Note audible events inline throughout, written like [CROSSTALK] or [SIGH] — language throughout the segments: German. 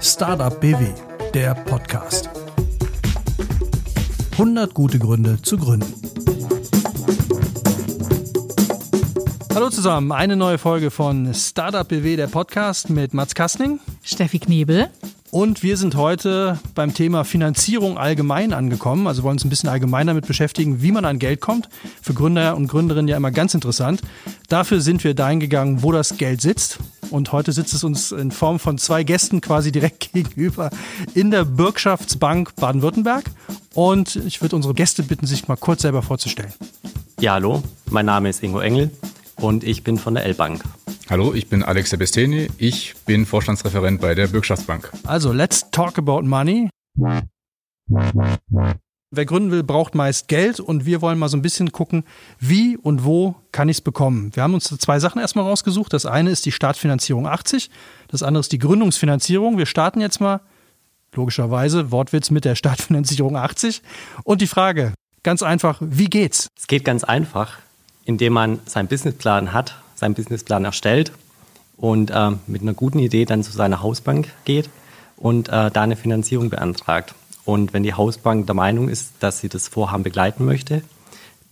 Startup BW, der Podcast. 100 gute Gründe zu gründen. Hallo zusammen, eine neue Folge von Startup BW, der Podcast mit Mats Kastning, Steffi Knebel und wir sind heute beim Thema Finanzierung allgemein angekommen. Also wollen uns ein bisschen allgemein damit beschäftigen, wie man an Geld kommt. Für Gründer und Gründerinnen ja immer ganz interessant. Dafür sind wir dahin gegangen, wo das Geld sitzt. Und heute sitzt es uns in Form von zwei Gästen quasi direkt [LAUGHS] gegenüber in der Bürgschaftsbank Baden-Württemberg. Und ich würde unsere Gäste bitten, sich mal kurz selber vorzustellen. Ja, hallo, mein Name ist Ingo Engel und ich bin von der L-Bank. Hallo, ich bin Alex Sebesteni. Ich bin Vorstandsreferent bei der Bürgschaftsbank. Also, let's talk about money. Wer gründen will, braucht meist Geld und wir wollen mal so ein bisschen gucken, wie und wo kann ich es bekommen. Wir haben uns zwei Sachen erstmal rausgesucht. Das eine ist die Startfinanzierung 80, das andere ist die Gründungsfinanzierung. Wir starten jetzt mal, logischerweise, Wortwitz mit der Startfinanzierung 80. Und die Frage, ganz einfach, wie geht's? Es geht ganz einfach, indem man seinen Businessplan hat seinen Businessplan erstellt und äh, mit einer guten Idee dann zu seiner Hausbank geht und äh, da eine Finanzierung beantragt. Und wenn die Hausbank der Meinung ist, dass sie das Vorhaben begleiten möchte,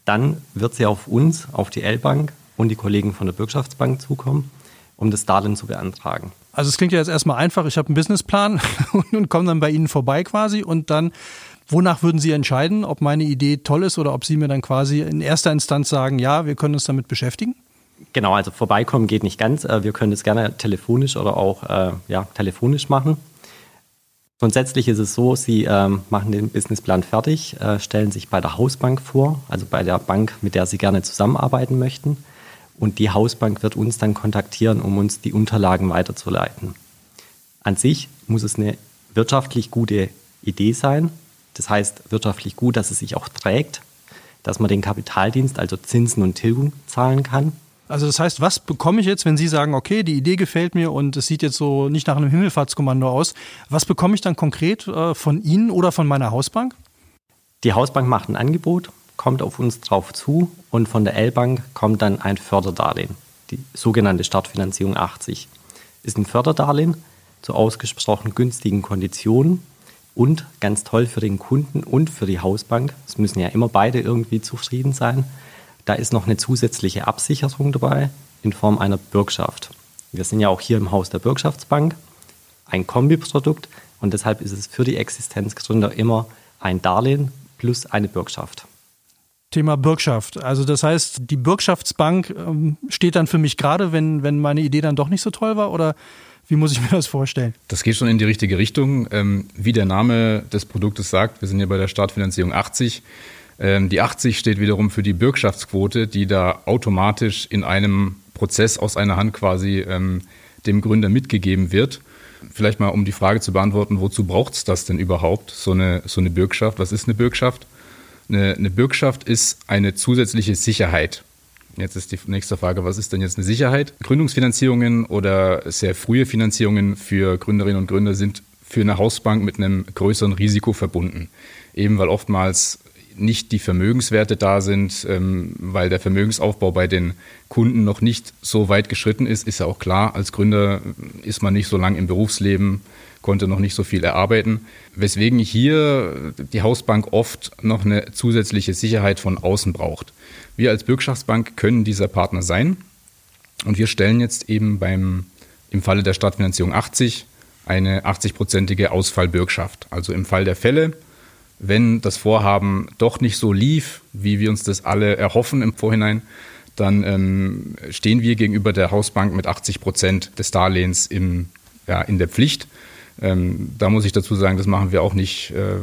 dann wird sie auf uns, auf die L-Bank und die Kollegen von der Bürgschaftsbank zukommen, um das Darlehen zu beantragen. Also es klingt ja jetzt erstmal einfach, ich habe einen Businessplan [LAUGHS] und komme dann bei Ihnen vorbei quasi und dann, wonach würden Sie entscheiden, ob meine Idee toll ist oder ob Sie mir dann quasi in erster Instanz sagen, ja, wir können uns damit beschäftigen? Genau, also vorbeikommen geht nicht ganz. Äh, wir können das gerne telefonisch oder auch äh, ja, telefonisch machen. Grundsätzlich ist es so, Sie ähm, machen den Businessplan fertig, äh, stellen sich bei der Hausbank vor, also bei der Bank, mit der Sie gerne zusammenarbeiten möchten. Und die Hausbank wird uns dann kontaktieren, um uns die Unterlagen weiterzuleiten. An sich muss es eine wirtschaftlich gute Idee sein. Das heißt wirtschaftlich gut, dass es sich auch trägt, dass man den Kapitaldienst, also Zinsen und Tilgung, zahlen kann. Also das heißt, was bekomme ich jetzt, wenn Sie sagen, okay, die Idee gefällt mir und es sieht jetzt so nicht nach einem Himmelfahrtskommando aus, was bekomme ich dann konkret äh, von Ihnen oder von meiner Hausbank? Die Hausbank macht ein Angebot, kommt auf uns drauf zu und von der L-Bank kommt dann ein Förderdarlehen, die sogenannte Startfinanzierung 80. Ist ein Förderdarlehen zu ausgesprochen günstigen Konditionen und ganz toll für den Kunden und für die Hausbank. Es müssen ja immer beide irgendwie zufrieden sein da ist noch eine zusätzliche Absicherung dabei in Form einer Bürgschaft. Wir sind ja auch hier im Haus der Bürgschaftsbank, ein Kombiprodukt und deshalb ist es für die Existenzgründer immer ein Darlehen plus eine Bürgschaft. Thema Bürgschaft. Also das heißt, die Bürgschaftsbank ähm, steht dann für mich gerade, wenn, wenn meine Idee dann doch nicht so toll war oder wie muss ich mir das vorstellen? Das geht schon in die richtige Richtung. Ähm, wie der Name des Produktes sagt, wir sind ja bei der Startfinanzierung 80. Ähm, die 80 steht wiederum für die Bürgschaftsquote, die da automatisch in einem Prozess aus einer Hand quasi ähm, dem Gründer mitgegeben wird. Vielleicht mal, um die Frage zu beantworten, wozu braucht es das denn überhaupt, so eine, so eine Bürgschaft? Was ist eine Bürgschaft? Eine, eine Bürgschaft ist eine zusätzliche Sicherheit. Jetzt ist die nächste Frage, was ist denn jetzt eine Sicherheit? Gründungsfinanzierungen oder sehr frühe Finanzierungen für Gründerinnen und Gründer sind für eine Hausbank mit einem größeren Risiko verbunden. Eben weil oftmals nicht die Vermögenswerte da sind, ähm, weil der Vermögensaufbau bei den Kunden noch nicht so weit geschritten ist, ist ja auch klar. Als Gründer ist man nicht so lang im Berufsleben, konnte noch nicht so viel erarbeiten. Weswegen hier die Hausbank oft noch eine zusätzliche Sicherheit von außen braucht. Wir als Bürgschaftsbank können dieser Partner sein. Und wir stellen jetzt eben beim, im Falle der Stadtfinanzierung 80 eine 80-prozentige Ausfallbürgschaft. Also im Fall der Fälle, wenn das Vorhaben doch nicht so lief, wie wir uns das alle erhoffen im Vorhinein, dann ähm, stehen wir gegenüber der Hausbank mit 80 Prozent des Darlehens im, ja, in der Pflicht. Ähm, da muss ich dazu sagen, das machen wir auch nicht, äh,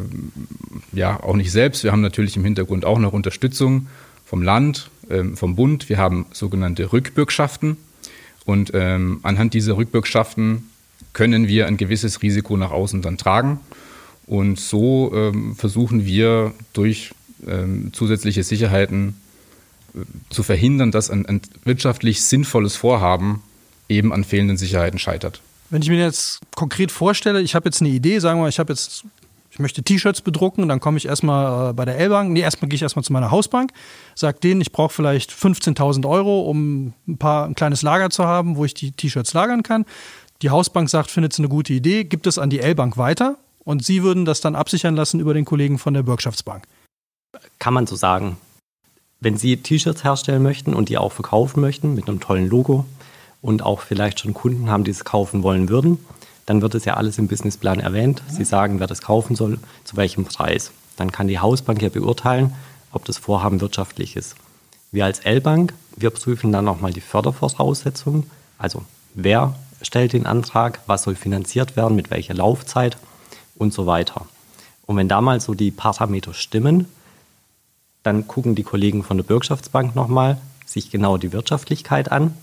ja, auch nicht selbst. Wir haben natürlich im Hintergrund auch noch Unterstützung vom Land, ähm, vom Bund. Wir haben sogenannte Rückbürgschaften. Und ähm, anhand dieser Rückbürgschaften können wir ein gewisses Risiko nach außen dann tragen. Und so ähm, versuchen wir durch ähm, zusätzliche Sicherheiten äh, zu verhindern, dass ein, ein, wirtschaftlich sinnvolles Vorhaben eben an fehlenden Sicherheiten scheitert. Wenn ich mir jetzt konkret vorstelle, ich habe jetzt eine Idee, sagen wir mal, ich habe jetzt ich möchte T-Shirts bedrucken dann komme ich erstmal äh, bei der L-Bank, nee, erstmal gehe ich erstmal zu meiner Hausbank, sage denen, ich brauche vielleicht 15.000 Euro, um ein paar ein kleines Lager zu haben, wo ich die T-Shirts lagern kann. Die Hausbank sagt, findet es eine gute Idee, gibt es an die L-Bank weiter und sie würden das dann absichern lassen über den Kollegen von der Bürgschaftsbank. Kann man so sagen. Wenn Sie T-Shirts herstellen möchten und die auch verkaufen möchten mit einem tollen Logo und auch vielleicht schon Kunden haben, die es kaufen wollen würden, dann wird es ja alles im Businessplan erwähnt. Sie sagen, wer das kaufen soll, zu welchem Preis. Dann kann die Hausbank ja beurteilen, ob das Vorhaben wirtschaftlich ist. Wir als L-Bank, wir prüfen dann nochmal die Fördervoraussetzungen. Also wer stellt den Antrag, was soll finanziert werden, mit welcher Laufzeit und so weiter. Und wenn da mal so die Parameter stimmen, dann gucken die Kollegen von der Bürgschaftsbank nochmal sich genau die Wirtschaftlichkeit an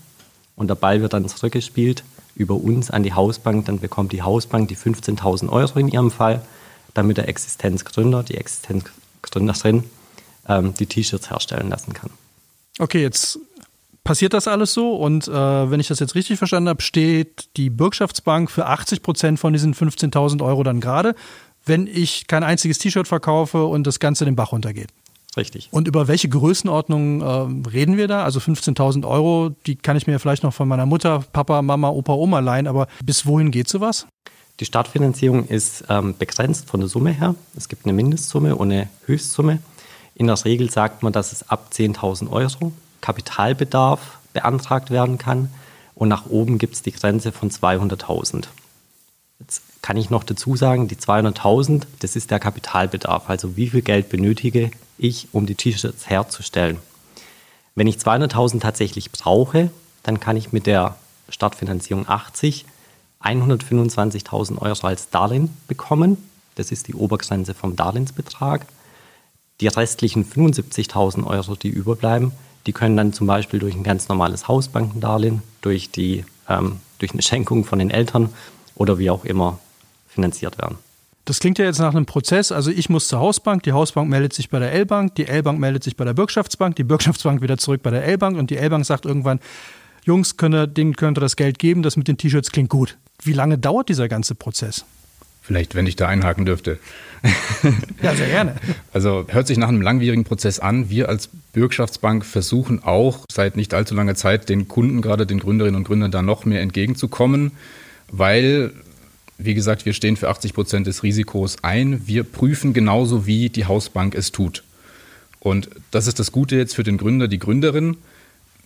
und der Ball wird dann zurückgespielt über uns an die Hausbank, dann bekommt die Hausbank die 15.000 Euro in ihrem Fall, damit der Existenzgründer, die Existenzgründerin ähm, die T-Shirts herstellen lassen kann. Okay, jetzt passiert das alles so und äh, wenn ich das jetzt richtig verstanden habe, steht die Bürgschaftsbank für 80 Prozent von diesen 15.000 Euro dann gerade, wenn ich kein einziges T-Shirt verkaufe und das Ganze den Bach runtergeht. Richtig. Und über welche Größenordnung äh, reden wir da? Also 15.000 Euro, die kann ich mir vielleicht noch von meiner Mutter, Papa, Mama, Opa, Oma leihen, aber bis wohin geht sowas? Die Startfinanzierung ist ähm, begrenzt von der Summe her. Es gibt eine Mindestsumme und eine Höchstsumme. In der Regel sagt man, dass es ab 10.000 Euro Kapitalbedarf beantragt werden kann und nach oben gibt es die Grenze von 200.000. Jetzt kann ich noch dazu sagen, die 200.000, das ist der Kapitalbedarf, also wie viel Geld benötige ich, um die T-Shirts herzustellen. Wenn ich 200.000 tatsächlich brauche, dann kann ich mit der Startfinanzierung 80 125.000 Euro als Darlehen bekommen. Das ist die Obergrenze vom Darlehensbetrag. Die restlichen 75.000 Euro, die überbleiben, die können dann zum Beispiel durch ein ganz normales Hausbankendarlehen, durch, die, ähm, durch eine Schenkung von den Eltern oder wie auch immer finanziert werden. Das klingt ja jetzt nach einem Prozess. Also ich muss zur Hausbank, die Hausbank meldet sich bei der L-Bank, die L-Bank meldet sich bei der Bürgschaftsbank, die Bürgschaftsbank wieder zurück bei der L-Bank und die L-Bank sagt irgendwann, Jungs, könne, denen könnt ihr das Geld geben, das mit den T-Shirts klingt gut. Wie lange dauert dieser ganze Prozess? Vielleicht, wenn ich da einhaken dürfte. [LAUGHS] Ja, sehr gerne. Also hört sich nach einem langwierigen Prozess an. Wir als Bürgschaftsbank versuchen auch seit nicht allzu langer Zeit den Kunden, gerade den Gründerinnen und Gründern, da noch mehr entgegenzukommen, weil, wie gesagt, wir stehen für 80 Prozent des Risikos ein. Wir prüfen genauso, wie die Hausbank es tut. Und das ist das Gute jetzt für den Gründer, die Gründerin.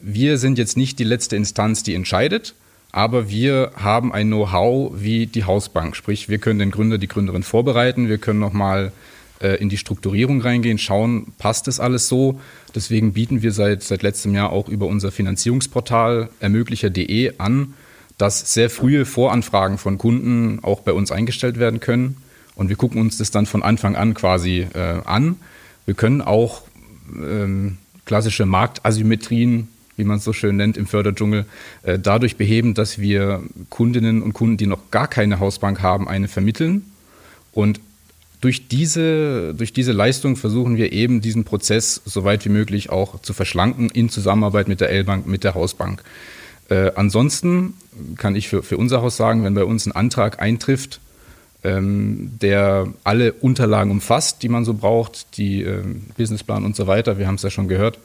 Wir sind jetzt nicht die letzte Instanz, die entscheidet, aber wir haben ein Know-how wie die Hausbank. Sprich, wir können den Gründer, die Gründerin vorbereiten, wir können nochmal äh, in die Strukturierung reingehen, schauen, passt das alles so. Deswegen bieten wir seit, seit letztem Jahr auch über unser Finanzierungsportal ermöglicher.de an, dass sehr frühe Voranfragen von Kunden auch bei uns eingestellt werden können. Und wir gucken uns das dann von Anfang an quasi äh, an. Wir können auch ähm, klassische Marktasymmetrien wie man es so schön nennt im Förderdschungel, äh, dadurch beheben, dass wir Kundinnen und Kunden, die noch gar keine Hausbank haben, eine vermitteln. Und durch diese, durch diese Leistung versuchen wir eben diesen Prozess so weit wie möglich auch zu verschlanken in Zusammenarbeit mit der L-Bank, mit der Hausbank. Äh, ansonsten kann ich für, für unser Haus sagen, wenn bei uns ein Antrag eintrifft, ähm, der alle Unterlagen umfasst, die man so braucht, die äh, Businessplan und so weiter, wir haben es ja schon gehört,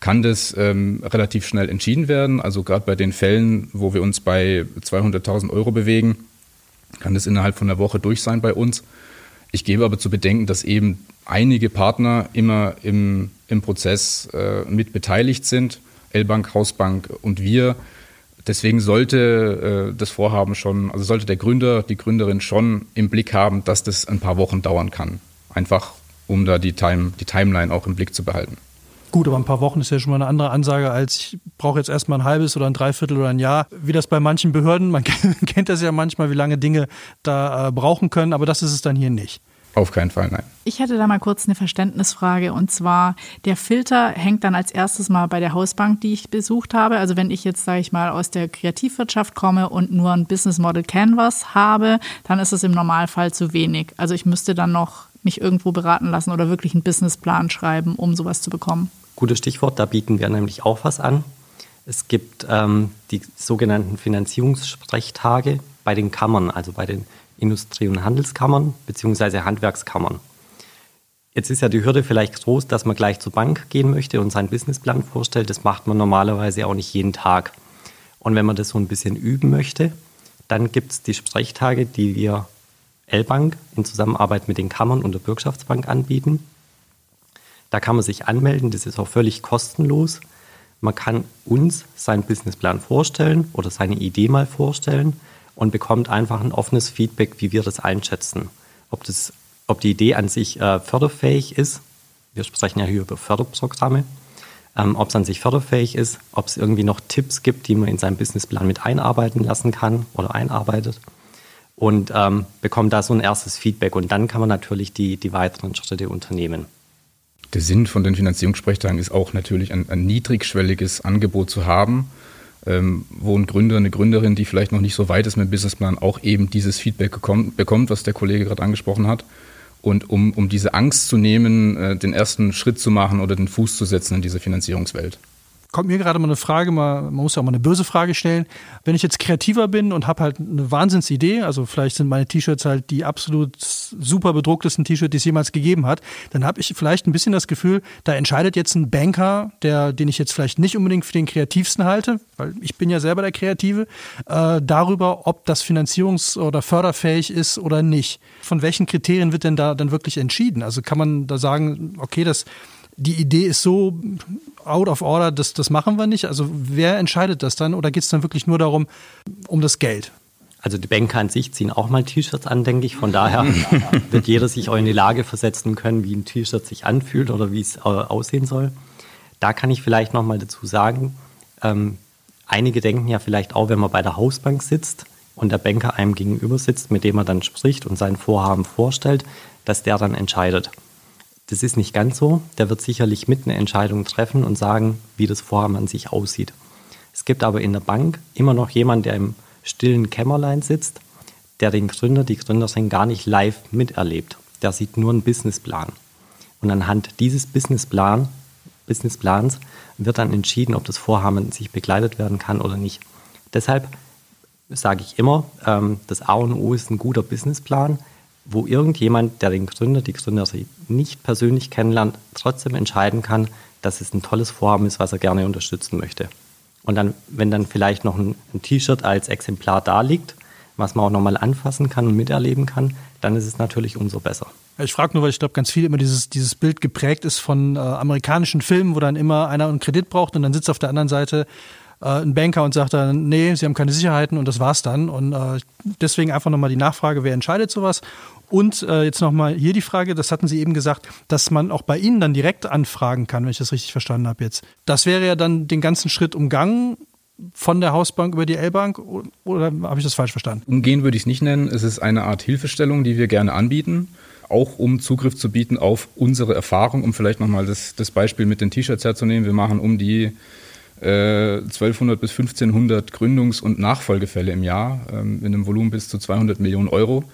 kann das ähm, relativ schnell entschieden werden. Also gerade bei den Fällen, wo wir uns bei 200.000 Euro bewegen, kann das innerhalb von einer Woche durch sein bei uns. Ich gebe aber zu bedenken, dass eben einige Partner immer im, im Prozess äh, mit beteiligt sind, L-Bank, Hausbank und wir. Deswegen sollte äh, das Vorhaben schon, also sollte der Gründer, die Gründerin schon im Blick haben, dass das ein paar Wochen dauern kann. Einfach um da die, Time, die Timeline auch im Blick zu behalten. Gut, aber ein paar Wochen ist ja schon mal eine andere Ansage, als ich brauche jetzt erstmal ein halbes oder ein Dreiviertel oder ein Jahr. Wie das bei manchen Behörden, man [LAUGHS] kennt das ja manchmal, wie lange Dinge da äh, brauchen können, aber das ist es dann hier nicht. Auf keinen Fall, nein. Ich hätte da mal kurz eine Verständnisfrage und zwar, der Filter hängt dann als erstes mal bei der Hausbank, die ich besucht habe. Also wenn ich jetzt, sage ich mal, aus der Kreativwirtschaft komme und nur ein Business Model Canvas habe, dann ist es im Normalfall zu wenig. Also ich müsste dann noch mich irgendwo beraten lassen oder wirklich einen Businessplan schreiben, um sowas zu bekommen. Gutes Stichwort, da bieten wir nämlich auch was an. Es gibt ähm, die sogenannten Finanzierungssprechtage bei den Kammern, also bei den Industrie- und Handelskammern bzw. Handwerkskammern. Jetzt ist ja die Hürde vielleicht groß, dass man gleich zur Bank gehen möchte und seinen Businessplan vorstellt. Das macht man normalerweise auch nicht jeden Tag. Und wenn man das so ein bisschen üben möchte, dann gibt es die Sprechtage, die wir L-Bank in Zusammenarbeit mit den Kammern und der Bürgschaftsbank anbieten. Da kann man sich anmelden, das ist auch völlig kostenlos. Man kann uns seinen Businessplan vorstellen oder seine Idee mal vorstellen und bekommt einfach ein offenes Feedback, wie wir das einschätzen. Ob, das, ob die Idee an sich äh, förderfähig ist. Wir sprechen ja hier über Förderprogramme. Ähm, ob es an sich förderfähig ist, ob es irgendwie noch Tipps gibt, die man in seinen Businessplan mit einarbeiten lassen kann oder einarbeitet. Und ähm, bekommt da so ein erstes Feedback. Und dann kann man natürlich die, die weiteren Schritte unternehmen. Der Sinn von den Finanzierungssprechtagen ist auch natürlich ein, ein niedrigschwelliges Angebot zu haben, ähm, wo ein Gründer, eine Gründerin, die vielleicht noch nicht so weit ist mit dem Businessplan, auch eben dieses Feedback bekommt, bekommt was der Kollege gerade angesprochen hat. Und um, um diese Angst zu nehmen, äh, den ersten Schritt zu machen oder den Fuß zu setzen in diese Finanzierungswelt kommt mir gerade mal eine Frage, mal, man muss ja auch mal eine böse Frage stellen. Wenn ich jetzt kreativer bin und habe halt eine Wahnsinnsidee, also vielleicht sind meine T-Shirts halt die absolut super bedrucktesten T-Shirts, die es jemals gegeben hat, dann habe ich vielleicht ein bisschen das Gefühl, da entscheidet jetzt ein Banker, der, den ich jetzt vielleicht nicht unbedingt für den kreativsten halte, weil ich bin ja selber der Kreative, äh, darüber, ob das finanzierungs- oder förderfähig ist oder nicht. Von welchen Kriterien wird denn da dann wirklich entschieden? Also kann man da sagen, okay, das die Idee ist so out of order, das, das machen wir nicht. Also wer entscheidet das dann oder geht es dann wirklich nur darum, um das Geld? Also die Banker an sich ziehen auch mal T-Shirts an, denke ich. Von daher [LAUGHS] wird jeder sich auch in die Lage versetzen können, wie ein T-Shirt sich anfühlt oder wie es aussehen soll. Da kann ich vielleicht noch mal dazu sagen, ähm, einige denken ja vielleicht auch, wenn man bei der Hausbank sitzt und der Banker einem gegenüber sitzt, mit dem er dann spricht und sein Vorhaben vorstellt, dass der dann entscheidet. Das ist nicht ganz so. Der wird sicherlich mit eine Entscheidung treffen und sagen, wie das Vorhaben an sich aussieht. Es gibt aber in der Bank immer noch jemanden, der im stillen Kämmerlein sitzt, der den Gründer, die Gründerin gar nicht live miterlebt. Der sieht nur einen Businessplan. Und anhand dieses Businessplan, Businessplans wird dann entschieden, ob das Vorhaben sich begleitet werden kann oder nicht. Deshalb sage ich immer, ähm, das A und O ist ein guter Businessplan wo irgendjemand, der den Gründer, die Gründerin nicht persönlich kennenlernt, trotzdem entscheiden kann, dass es ein tolles Vorhaben ist, was er gerne unterstützen möchte. Und dann, wenn dann vielleicht noch ein, ein T-Shirt als Exemplar da liegt, was man auch nochmal anfassen kann und miterleben kann, dann ist es natürlich umso besser. Ich frage nur, weil ich glaube, ganz viel immer dieses, dieses Bild geprägt ist von äh, amerikanischen Filmen, wo dann immer einer einen Kredit braucht und dann sitzt auf der anderen Seite äh, ein Banker und sagt dann, nee, sie haben keine Sicherheiten und das war's dann. Und äh, deswegen einfach nochmal die Nachfrage, wer entscheidet sowas? Und äh, jetzt nochmal hier die Frage, das hatten Sie eben gesagt, dass man auch bei Ihnen dann direkt anfragen kann, wenn ich das richtig verstanden habe jetzt. Das wäre ja dann den ganzen Schritt umgangen von der Hausbank über die L-Bank oder habe ich das falsch verstanden? Umgehen würde ich es nicht nennen. Es ist eine Art Hilfestellung, die wir gerne anbieten, auch um Zugriff zu bieten auf unsere Erfahrung, um vielleicht nochmal das, das Beispiel mit den T-Shirts herzunehmen. Wir machen um die 1200 äh, bis 1500 Gründungs- und Nachfolgefälle im Jahr ähm, in einem Volumen bis zu 200 Millionen Euro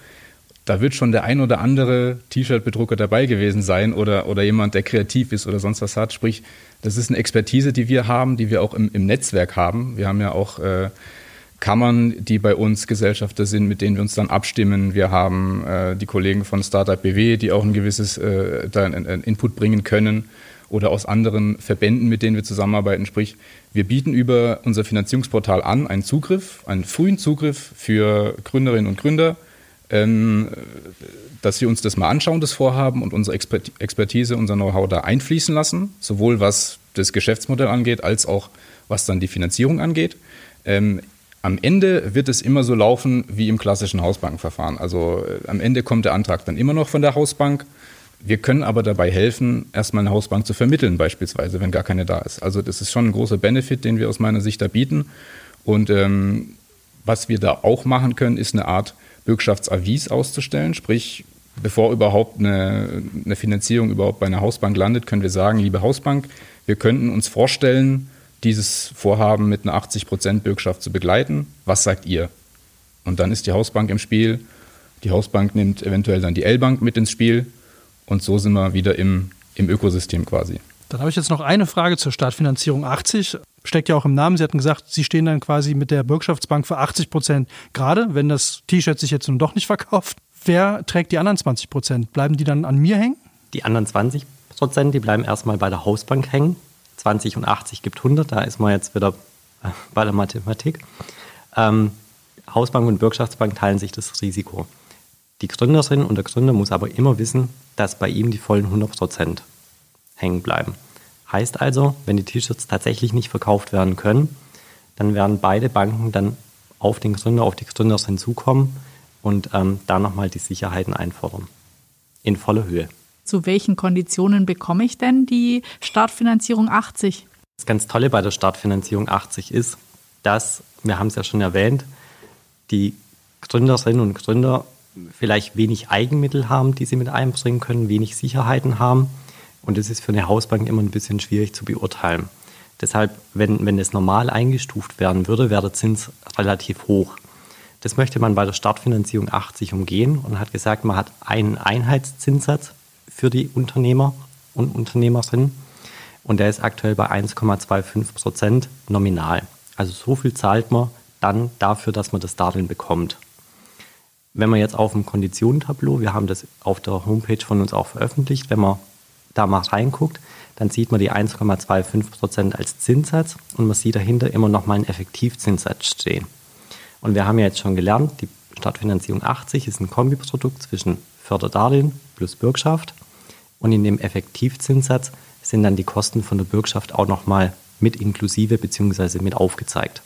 da wird schon der ein oder andere T-Shirt-Bedrucker dabei gewesen sein oder, oder jemand, der kreativ ist oder sonst was hat. Sprich, das ist eine Expertise, die wir haben, die wir auch im, im Netzwerk haben. Wir haben ja auch äh, Kammern, die bei uns Gesellschafter sind, mit denen wir uns dann abstimmen. Wir haben äh, die Kollegen von Startup BW, die auch ein gewisses äh, da ein, ein Input bringen können oder aus anderen Verbänden, mit denen wir zusammenarbeiten. Sprich, wir bieten über unser Finanzierungsportal an einen Zugriff, einen frühen Zugriff für Gründerinnen und Gründer dass wir uns das mal anschauen, das Vorhaben und unsere Expertise, unser Know-how da einfließen lassen, sowohl was das Geschäftsmodell angeht, als auch was dann die Finanzierung angeht. Ähm, am Ende wird es immer so laufen wie im klassischen Hausbankenverfahren. Also äh, am Ende kommt der Antrag dann immer noch von der Hausbank. Wir können aber dabei helfen, erstmal eine Hausbank zu vermitteln, beispielsweise, wenn gar keine da ist. Also das ist schon ein großer Benefit, den wir aus meiner Sicht da bieten. Und ähm, was wir da auch machen können, ist eine Art Bürgschaftsavis auszustellen. Sprich, bevor überhaupt eine, eine Finanzierung überhaupt bei einer Hausbank landet, können wir sagen, liebe Hausbank, wir könnten uns vorstellen, dieses Vorhaben mit einer 80 Prozent Bürgschaft zu begleiten. Was sagt ihr? Und dann ist die Hausbank im Spiel. Die Hausbank nimmt eventuell dann die L-Bank mit ins Spiel. Und so sind wir wieder im, im Ökosystem quasi. Dann habe ich jetzt noch eine Frage zur Startfinanzierung 80. Steckt ja auch im Namen. Sie hatten gesagt, Sie stehen dann quasi mit der Bürgschaftsbank für 80 Prozent gerade, wenn das T-Shirt sich jetzt nun doch nicht verkauft. Wer trägt die anderen 20 Prozent? Bleiben die dann an mir hängen? Die anderen 20 Prozent, die bleiben erstmal bei der Hausbank hängen. 20 und 80 gibt 100, da ist man jetzt wieder äh, bei der Mathematik. Ähm, Hausbank und Bürgschaftsbank teilen sich das Risiko. Die Gründerin und der Gründer muss aber immer wissen, dass bei ihm die vollen 100 Prozent hängen bleiben. Heißt also, wenn die T-Shirts tatsächlich nicht verkauft werden können, dann werden beide Banken dann auf den Gründer, auf die Gründerin zukommen und ähm, da nochmal die Sicherheiten einfordern. In voller Höhe. Zu welchen Konditionen bekomme ich denn die Startfinanzierung 80? Das ganz Tolle bei der Startfinanzierung 80 ist, dass, wir haben es ja schon erwähnt, die Gründerinnen und Gründer vielleicht wenig Eigenmittel haben, die sie mit einbringen können, wenig Sicherheiten haben. Und das ist für eine Hausbank immer ein bisschen schwierig zu beurteilen. Deshalb, wenn, wenn es normal eingestuft werden würde, wäre der Zins relativ hoch. Das möchte man bei der Startfinanzierung 80 umgehen und hat gesagt, man hat einen Einheitszinssatz für die Unternehmer und Unternehmerinnen und der ist aktuell bei 1,25 Prozent nominal. Also so viel zahlt man dann dafür, dass man das Darlehen bekommt. Wenn man jetzt auf dem Konditionentableau, wir haben das auf der Homepage von uns auch veröffentlicht, wenn man da mal reinguckt, dann sieht man die 1,25 Prozent als Zinssatz und man sieht dahinter immer noch mal einen Effektivzinssatz stehen. Und wir haben ja jetzt schon gelernt, die Stadtfinanzierung 80 ist ein Kombiprodukt zwischen Förderdarlehen plus Bürgschaft und in dem Effektivzinssatz sind dann die Kosten von der Bürgschaft auch noch mal mit inklusive bzw. mit aufgezeigt.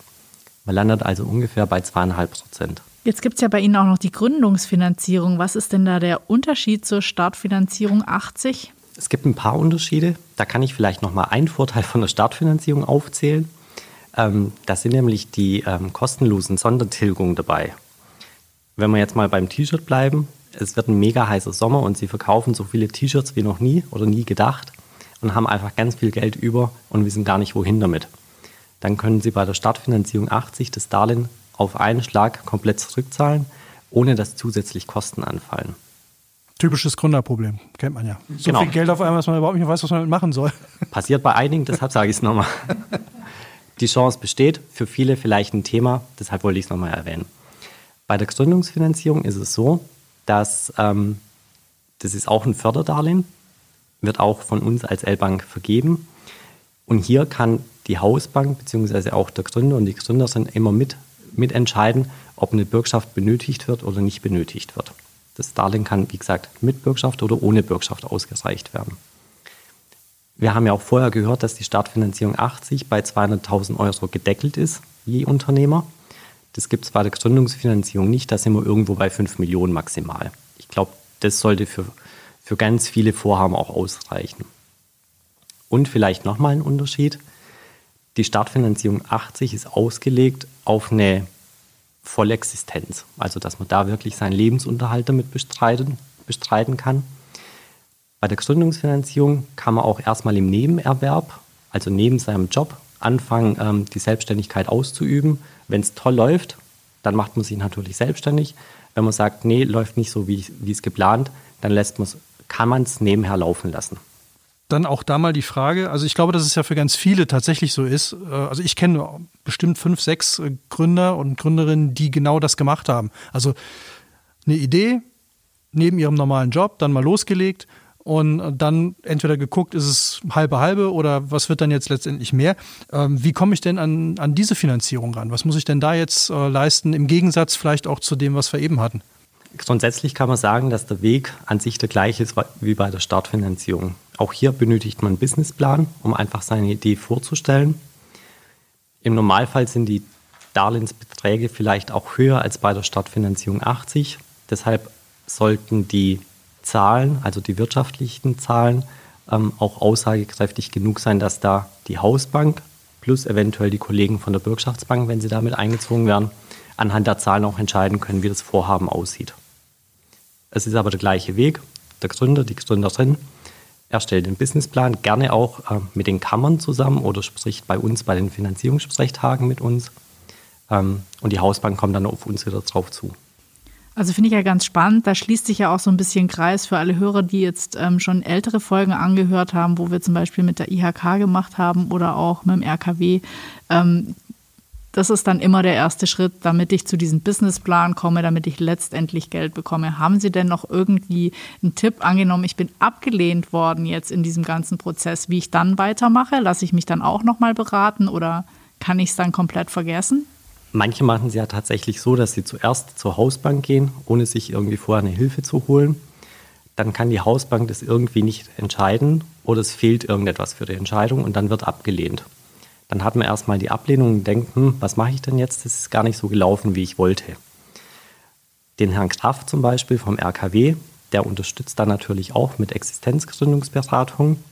Man landet also ungefähr bei zweieinhalb Prozent. Jetzt gibt es ja bei Ihnen auch noch die Gründungsfinanzierung. Was ist denn da der Unterschied zur Startfinanzierung 80? Es gibt ein paar Unterschiede. Da kann ich vielleicht noch mal einen Vorteil von der Startfinanzierung aufzählen. Ähm, da sind nämlich die ähm, kostenlosen Sondertilgungen dabei. Wenn wir jetzt mal beim T-Shirt bleiben, es wird ein mega heißer Sommer und Sie verkaufen so viele T-Shirts wie noch nie oder nie gedacht und haben einfach ganz viel Geld über und wissen gar nicht, wohin damit dann können Sie bei der Startfinanzierung 80 das Darlehen auf einen Schlag komplett zurückzahlen, ohne dass zusätzlich Kosten anfallen. Typisches Gründerproblem, kennt man ja. So genau. viel Geld auf einmal, dass man überhaupt nicht weiß, was man damit machen soll. [LAUGHS] Passiert bei einigen, deshalb sage ich es nochmal. Die Chance besteht, für viele vielleicht ein Thema, deshalb wollte ich es nochmal erwähnen. Bei der Gründungsfinanzierung ist es so, dass ähm, das ist auch ein Förderdarlehen, wird auch von uns als L-Bank vergeben. Und hier kann die Hausbank bzw. auch der Gründer und die Gründer sind immer mit, mitentscheiden, ob eine Bürgschaft benötigt wird oder nicht benötigt wird. Das Darlehen kann, wie gesagt, mit Bürgschaft oder ohne Bürgschaft ausgereicht werden. Wir haben ja auch vorher gehört, dass die Startfinanzierung 80 bei 200.000 Euro gedeckelt ist, je Unternehmer. Das gibt es bei der Gründungsfinanzierung nicht, da sind wir irgendwo bei 5 Millionen maximal. Ich glaube, das sollte für, für ganz viele Vorhaben auch ausreichen. Und vielleicht nochmal ein Unterschied. Die Startfinanzierung 80 ist ausgelegt auf eine Vollexistenz. Also, dass man da wirklich seinen Lebensunterhalt damit bestreiten, bestreiten kann. Bei der Gründungsfinanzierung kann man auch erstmal im Nebenerwerb, also neben seinem Job, anfangen, ähm, die Selbstständigkeit auszuüben. Wenn es toll läuft, dann macht man sich natürlich selbstständig. Wenn man sagt, nee, läuft nicht so, wie, wie es geplant, dann lässt kann man es nebenher laufen lassen dann auch da mal die Frage, also ich glaube, dass es ja für ganz viele tatsächlich so ist. Äh, also ich kenne bestimmt fünf, sechs äh, Gründer und Gründerinnen, die genau das gemacht haben. Also eine Idee neben ihrem normalen Job, dann mal losgelegt und dann entweder geguckt, ist es halbe halbe oder was wird dann jetzt letztendlich mehr. Ähm, wie komme ich denn an, an diese Finanzierung ran? Was muss ich denn da jetzt äh, leisten, im Gegensatz vielleicht auch zu dem, was wir eben hatten? Grundsätzlich kann man sagen, dass der Weg an sich der gleiche ist wie bei der Startfinanzierung. Auch hier benötigt man einen Businessplan, um einfach seine Idee vorzustellen. Im Normalfall sind die Darlehensbeträge vielleicht auch höher als bei der Startfinanzierung 80. Deshalb sollten die Zahlen, also die wirtschaftlichen Zahlen, ähm, auch aussagekräftig genug sein, dass da die Hausbank plus eventuell die Kollegen von der Bürgschaftsbank, wenn sie damit eingezogen werden, anhand der Zahlen auch entscheiden können, wie das Vorhaben aussieht. Es ist aber der gleiche Weg. Der Gründer, die Gründerin erstellt den Businessplan, gerne auch äh, mit den Kammern zusammen oder spricht bei uns bei den Finanzierungssprechtagen mit uns. Ähm, und die Hausbank kommt dann auf uns wieder drauf zu. Also finde ich ja ganz spannend. Da schließt sich ja auch so ein bisschen Kreis für alle Hörer, die jetzt ähm, schon ältere Folgen angehört haben, wo wir zum Beispiel mit der IHK gemacht haben oder auch mit dem RKW. Ähm, das ist dann immer der erste Schritt, damit ich zu diesem Businessplan komme, damit ich letztendlich Geld bekomme. Haben Sie denn noch irgendwie einen Tipp angenommen? Ich bin abgelehnt worden jetzt in diesem ganzen Prozess, wie ich dann weitermache? Lasse ich mich dann auch nochmal beraten oder kann ich es dann komplett vergessen? Manche machen es ja tatsächlich so, dass sie zuerst zur Hausbank gehen, ohne sich irgendwie vorher eine Hilfe zu holen. Dann kann die Hausbank das irgendwie nicht entscheiden oder es fehlt irgendetwas für die Entscheidung und dann wird abgelehnt. Dann hat man erstmal die Ablehnung und denkt, hm, was mache ich denn jetzt? Das ist gar nicht so gelaufen, wie ich wollte. Den Herrn Kraft zum Beispiel vom RKW, der unterstützt dann natürlich auch mit Existenzgründungsberatung.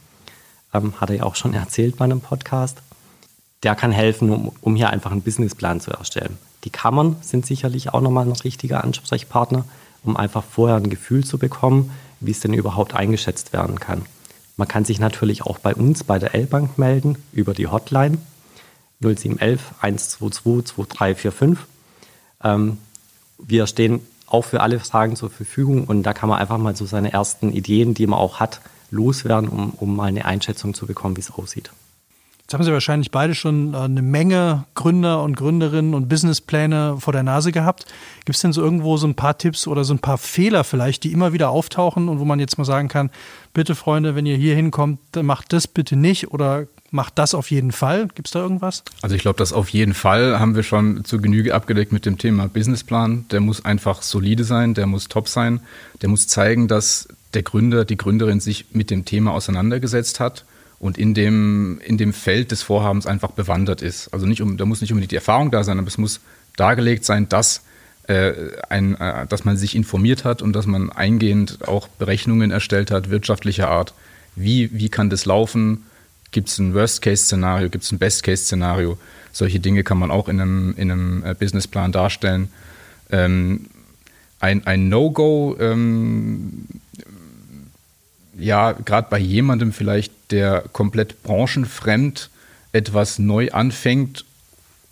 Ähm, hat er ja auch schon erzählt bei einem Podcast. Der kann helfen, um, um hier einfach einen Businessplan zu erstellen. Die Kammern sind sicherlich auch nochmal ein richtiger Ansprechpartner, um einfach vorher ein Gefühl zu bekommen, wie es denn überhaupt eingeschätzt werden kann. Man kann sich natürlich auch bei uns bei der L-Bank melden über die Hotline 0711 122 2345. Ähm, wir stehen auch für alle Fragen zur Verfügung und da kann man einfach mal so seine ersten Ideen, die man auch hat, loswerden, um, um mal eine Einschätzung zu bekommen, wie es aussieht. Jetzt haben Sie wahrscheinlich beide schon äh, eine Menge Gründer und Gründerinnen und Businesspläne vor der Nase gehabt. Gibt es denn so irgendwo so ein paar Tipps oder so ein paar Fehler vielleicht, die immer wieder auftauchen und wo man jetzt mal sagen kann, bitte Freunde, wenn ihr hier hinkommt, macht das bitte nicht oder macht das auf jeden Fall? Gibt es da irgendwas? Also ich glaube, das auf jeden Fall haben wir schon zu Genüge abgedeckt mit dem Thema Businessplan. Der muss einfach solide sein, der muss top sein, der muss zeigen, dass der Gründer, die Gründerin sich mit dem Thema auseinandergesetzt hat und in dem, in dem Feld des Vorhabens einfach bewandert ist. Also nicht um, da muss nicht unbedingt die Erfahrung da sein, aber es muss dargelegt sein, dass, äh, ein, äh, dass man sich informiert hat und dass man eingehend auch Berechnungen erstellt hat, wirtschaftlicher Art. Wie, wie kann das laufen? Gibt es ein Worst-Case-Szenario? Gibt es ein Best-Case-Szenario? Solche Dinge kann man auch in einem, in einem äh, Businessplan darstellen. Ähm, ein, ein No-Go ähm, ja, gerade bei jemandem vielleicht, der komplett branchenfremd etwas neu anfängt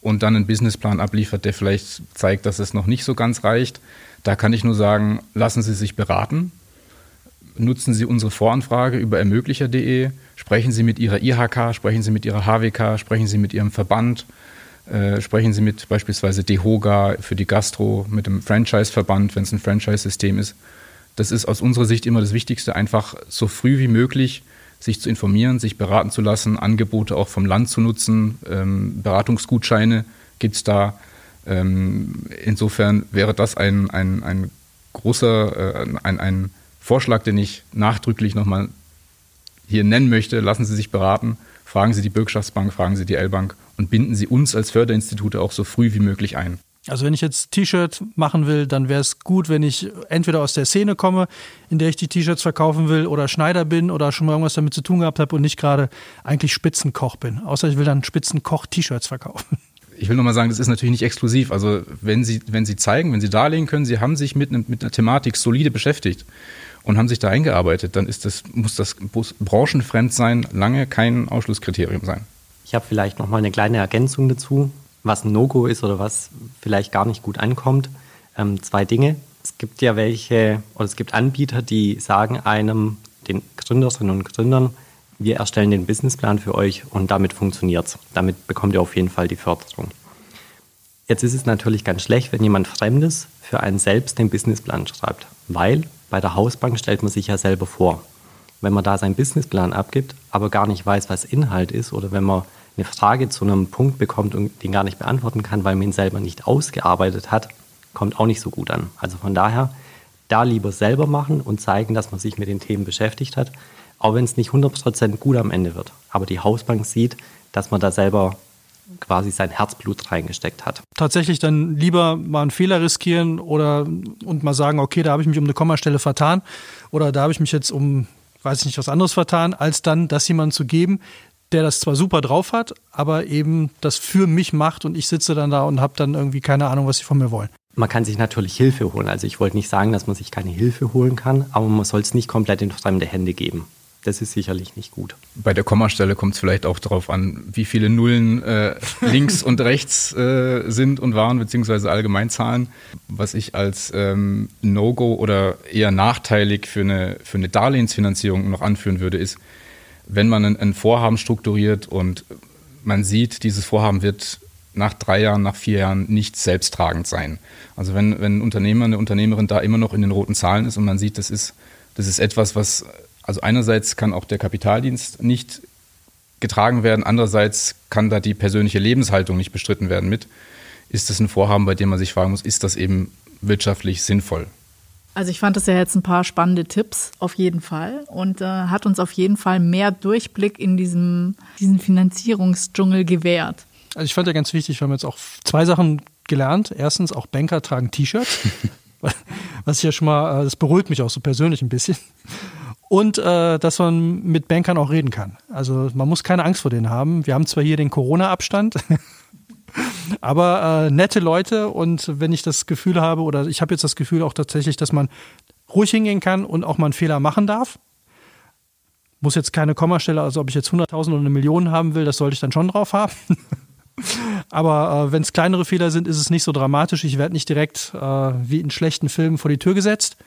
und dann einen Businessplan abliefert, der vielleicht zeigt, dass es noch nicht so ganz reicht, da kann ich nur sagen, lassen Sie sich beraten. Nutzen Sie unsere Voranfrage über ermöglicher.de, sprechen Sie mit Ihrer IHK, sprechen Sie mit Ihrer HWK, sprechen Sie mit Ihrem Verband, äh, sprechen Sie mit beispielsweise DEHOGA für die Gastro, mit dem Franchise-Verband, wenn es ein Franchise-System ist das ist aus unserer Sicht immer das Wichtigste, einfach so früh wie möglich sich zu informieren, sich beraten zu lassen, Angebote auch vom Land zu nutzen, ähm, Beratungsgutscheine gibt es da. Ähm, insofern wäre das ein, ein, ein großer, äh, ein, ein Vorschlag, den ich nachdrücklich nochmal hier nennen möchte. Lassen Sie sich beraten, fragen Sie die Bürgschaftsbank, fragen Sie die L-Bank und binden Sie uns als Förderinstitute auch so früh wie möglich ein. Also wenn ich jetzt T-Shirt machen will, dann wäre es gut, wenn ich entweder aus der Szene komme, in der ich die T-Shirts verkaufen will, oder Schneider bin oder schon mal irgendwas damit zu tun gehabt habe und nicht gerade eigentlich Spitzenkoch bin. Außer ich will dann Spitzenkoch-T-Shirts verkaufen. Ich will nochmal sagen, das ist natürlich nicht exklusiv. Also wenn Sie, wenn Sie zeigen, wenn Sie darlegen können, Sie haben sich mit, mit einer Thematik solide beschäftigt und haben sich da eingearbeitet, dann ist das, muss das branchenfremd sein, lange kein Ausschlusskriterium sein. Ich habe vielleicht nochmal eine kleine Ergänzung dazu was ein No-Go ist oder was vielleicht gar nicht gut ankommt. Ähm, zwei Dinge. Es gibt ja welche, oder es gibt Anbieter, die sagen einem, den Gründerinnen und Gründern, wir erstellen den Businessplan für euch und damit funktioniert es. Damit bekommt ihr auf jeden Fall die Förderung. Jetzt ist es natürlich ganz schlecht, wenn jemand Fremdes für einen selbst den Businessplan schreibt, weil bei der Hausbank stellt man sich ja selber vor. Wenn man da seinen Businessplan abgibt, aber gar nicht weiß, was Inhalt ist oder wenn man eine Frage zu einem Punkt bekommt und den gar nicht beantworten kann, weil man ihn selber nicht ausgearbeitet hat, kommt auch nicht so gut an. Also von daher da lieber selber machen und zeigen, dass man sich mit den Themen beschäftigt hat, auch wenn es nicht 100% gut am Ende wird. Aber die Hausbank sieht, dass man da selber quasi sein Herzblut reingesteckt hat. Tatsächlich dann lieber mal einen Fehler riskieren oder und mal sagen, okay, da habe ich mich um eine Kommastelle vertan oder da habe ich mich jetzt um, weiß ich nicht, was anderes vertan, als dann das jemandem zu geben, der das zwar super drauf hat, aber eben das für mich macht und ich sitze dann da und habe dann irgendwie keine Ahnung, was sie von mir wollen. Man kann sich natürlich Hilfe holen. Also ich wollte nicht sagen, dass man sich keine Hilfe holen kann, aber man soll es nicht komplett in fremde Hände geben. das ist sicherlich nicht gut. Bei der Kommastelle kommt es vielleicht auch darauf an, wie viele Nullen äh, [LAUGHS] links und rechts äh, sind und waren, beziehungsweise Allgemeinzahlen. Was ich als ähm, No-Go oder eher nachteilig für eine, für eine Darlehensfinanzierung noch anführen würde, ist, wenn man ein, ein Vorhaben strukturiert und man sieht, dieses Vorhaben wird nach drei Jahren, nach vier Jahren nicht selbsttragend sein. Also wenn, wenn ein Unternehmer, eine Unternehmerin da immer noch in den roten Zahlen ist und man sieht, das ist, das ist etwas, was, also einerseits kann auch der Kapitaldienst nicht getragen werden, andererseits kann da die persönliche Lebenshaltung nicht bestritten werden mit. Ist das ein Vorhaben, bei dem man sich fragen muss, ist das eben wirtschaftlich sinnvoll? Also ich fand das ja jetzt ein paar spannende Tipps auf jeden Fall und äh, hat uns auf jeden Fall mehr Durchblick in diesem diesen Finanzierungsdschungel gewährt. Also ich fand ja ganz wichtig, wir haben jetzt auch zwei Sachen gelernt. Erstens, auch Banker tragen T-Shirts. [LAUGHS] Was ich ja schon mal, äh, das beruhigt mich auch so persönlich ein bisschen. Und äh, dass man mit Bankern auch reden kann. Also man muss keine Angst vor denen haben. Wir haben zwar hier den Corona-Abstand, aber äh, nette Leute und wenn ich das Gefühl habe, oder ich habe jetzt das Gefühl auch tatsächlich, dass man ruhig hingehen kann und auch mal einen Fehler machen darf. Muss jetzt keine Kommastelle, also ob ich jetzt 100.000 oder eine Million haben will, das sollte ich dann schon drauf haben. [LAUGHS] Aber äh, wenn es kleinere Fehler sind, ist es nicht so dramatisch. Ich werde nicht direkt äh, wie in schlechten Filmen vor die Tür gesetzt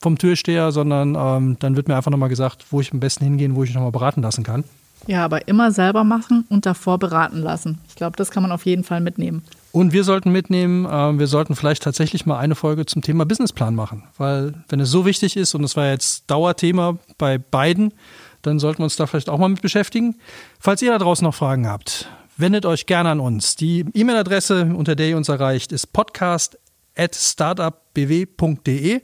vom Türsteher, sondern ähm, dann wird mir einfach nochmal gesagt, wo ich am besten hingehen, wo ich mich nochmal beraten lassen kann. Ja, aber immer selber machen und davor beraten lassen. Ich glaube, das kann man auf jeden Fall mitnehmen. Und wir sollten mitnehmen, äh, wir sollten vielleicht tatsächlich mal eine Folge zum Thema Businessplan machen. Weil wenn es so wichtig ist und es war jetzt Dauerthema bei beiden, dann sollten wir uns da vielleicht auch mal mit beschäftigen. Falls ihr da draußen noch Fragen habt, wendet euch gerne an uns. Die E-Mail-Adresse, unter der ihr uns erreicht, ist podcast.startupbw.de.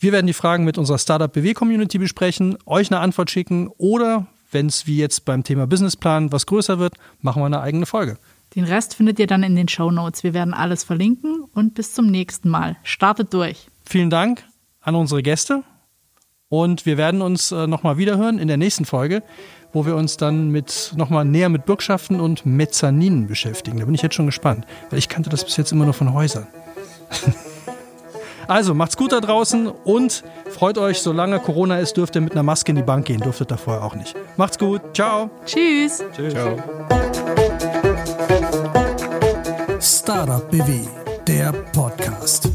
Wir werden die Fragen mit unserer Startup BW Community besprechen, euch eine Antwort schicken oder wenn es wie jetzt beim Thema Businessplan was größer wird, machen wir eine eigene Folge. Den Rest findet ihr dann in den Show Notes. Wir werden alles verlinken und bis zum nächsten Mal. Startet durch. Vielen Dank an unsere Gäste und wir werden uns äh, nochmal wiederhören in der nächsten Folge wo wir uns dann mit nochmal näher mit Bürgschaften und Mezzaninen beschäftigen. Da bin ich jetzt schon gespannt, weil ich kannte das bis jetzt immer nur von Häusern. [LAUGHS] also macht's gut da draußen und freut euch, solange Corona ist, dürft ihr mit einer Maske in die Bank gehen. Dürftet ihr vorher auch nicht. Macht's gut. Ciao. Tschüss. Tschüss. Ciao. Startup BW, der Podcast.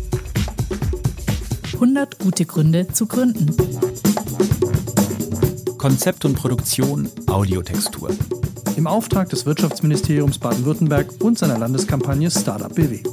100 gute Gründe zu gründen. Konzept und Produktion Audiotextur. Im Auftrag des Wirtschaftsministeriums Baden-Württemberg und seiner Landeskampagne Startup BW.